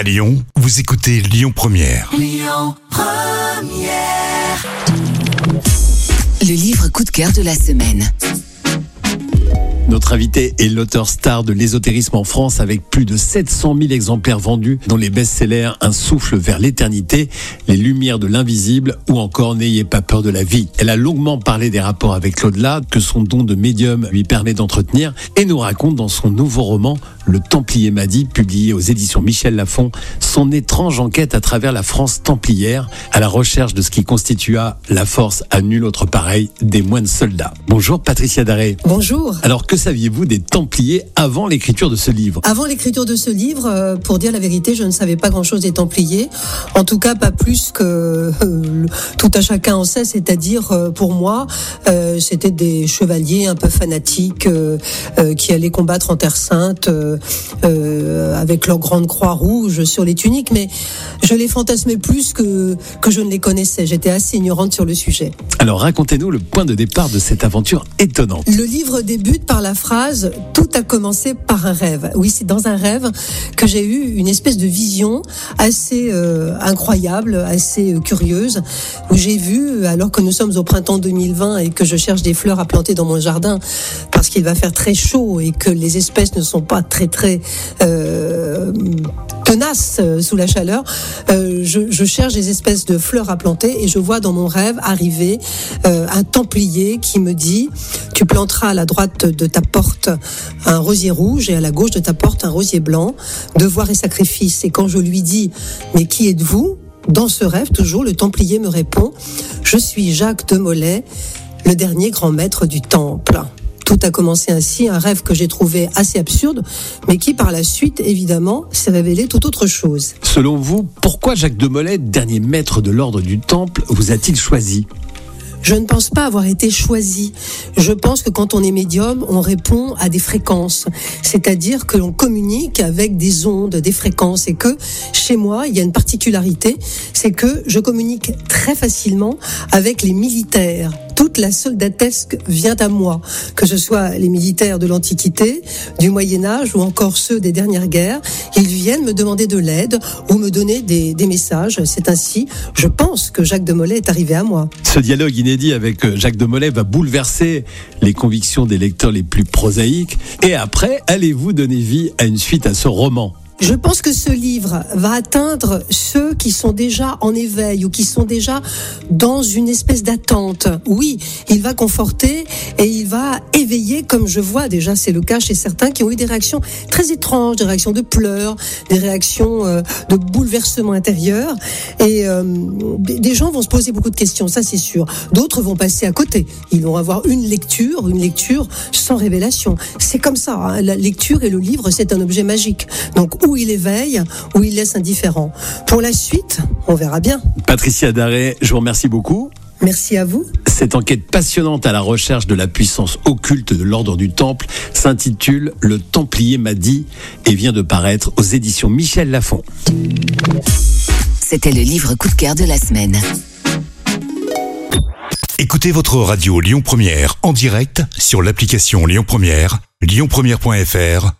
À Lyon, vous écoutez Lyon Première. Le livre coup de cœur de la semaine. Notre invité est l'auteur star de l'ésotérisme en France avec plus de 700 000 exemplaires vendus, dont les best-sellers Un souffle vers l'éternité, Les lumières de l'invisible ou encore N'ayez pas peur de la vie. Elle a longuement parlé des rapports avec l'au-delà que son don de médium lui permet d'entretenir et nous raconte dans son nouveau roman Le Templier Madi, publié aux éditions Michel Lafon, son étrange enquête à travers la France templière à la recherche de ce qui constitua la force à nul autre pareil des moines soldats. Bonjour Patricia Daré. Bonjour. Alors que saviez-vous des Templiers avant l'écriture de ce livre? Avant l'écriture de ce livre, euh, pour dire la vérité, je ne savais pas grand-chose des Templiers. En tout cas, pas plus que euh, tout à chacun en sait. C'est-à-dire, euh, pour moi, euh, c'était des chevaliers un peu fanatiques qui allaient combattre en Terre Sainte euh, euh, avec leur grande croix rouge sur les tuniques. Mais je les fantasmais plus que que je ne les connaissais. J'étais assez ignorante sur le sujet. Alors racontez-nous le point de départ de cette aventure étonnante. Le livre débute par la phrase Tout a commencé par un rêve. Oui, c'est dans un rêve que j'ai eu une espèce de vision assez euh, incroyable, assez euh, curieuse, où j'ai vu, alors que nous sommes au printemps 2020 et que je cherche des fleurs à planter dans mon jardin, parce qu'il va faire très chaud et que les espèces ne sont pas très très euh, tenaces euh, sous la chaleur, euh, je, cherche des espèces de fleurs à planter et je vois dans mon rêve arriver euh, un templier qui me dit tu planteras à la droite de ta porte un rosier rouge et à la gauche de ta porte un rosier blanc, devoir et sacrifice. Et quand je lui dis mais qui êtes-vous? Dans ce rêve toujours, le templier me répond je suis Jacques de Molay, le dernier grand maître du temple. Tout a commencé ainsi, un rêve que j'ai trouvé assez absurde, mais qui par la suite, évidemment, s'est révélé tout autre chose. Selon vous, pourquoi Jacques de Molay, dernier maître de l'ordre du Temple, vous a-t-il choisi? Je ne pense pas avoir été choisi. Je pense que quand on est médium, on répond à des fréquences. C'est-à-dire que l'on communique avec des ondes, des fréquences. Et que chez moi, il y a une particularité, c'est que je communique très facilement avec les militaires. Toute la soldatesque vient à moi, que ce soit les militaires de l'Antiquité, du Moyen Âge ou encore ceux des dernières guerres. Ils viennent me demander de l'aide ou me donner des, des messages. C'est ainsi, je pense, que Jacques de Molay est arrivé à moi. Ce dialogue inédit avec euh, Jacques de Molay va bouleverser les convictions des lecteurs les plus prosaïques. Et après, allez-vous donner vie à une suite à ce roman? Je pense que ce livre va atteindre ceux qui sont déjà en éveil ou qui sont déjà dans une espèce d'attente. Oui, il va conforter et il va éveiller, comme je vois déjà, c'est le cas chez certains qui ont eu des réactions très étranges, des réactions de pleurs, des réactions euh, de bouleversement intérieur. Et euh, des gens vont se poser beaucoup de questions, ça c'est sûr. D'autres vont passer à côté. Ils vont avoir une lecture, une lecture sans révélation. C'est comme ça. hein. La lecture et le livre, c'est un objet magique. Donc où il éveille, où il laisse indifférent. Pour la suite, on verra bien. Patricia Daré, je vous remercie beaucoup. Merci à vous. Cette enquête passionnante à la recherche de la puissance occulte de l'ordre du Temple s'intitule Le Templier m'a dit et vient de paraître aux éditions Michel Lafon. C'était le livre coup de cœur de la semaine. Écoutez votre radio Lyon Première en direct sur l'application Lyon Première, lyonpremière.fr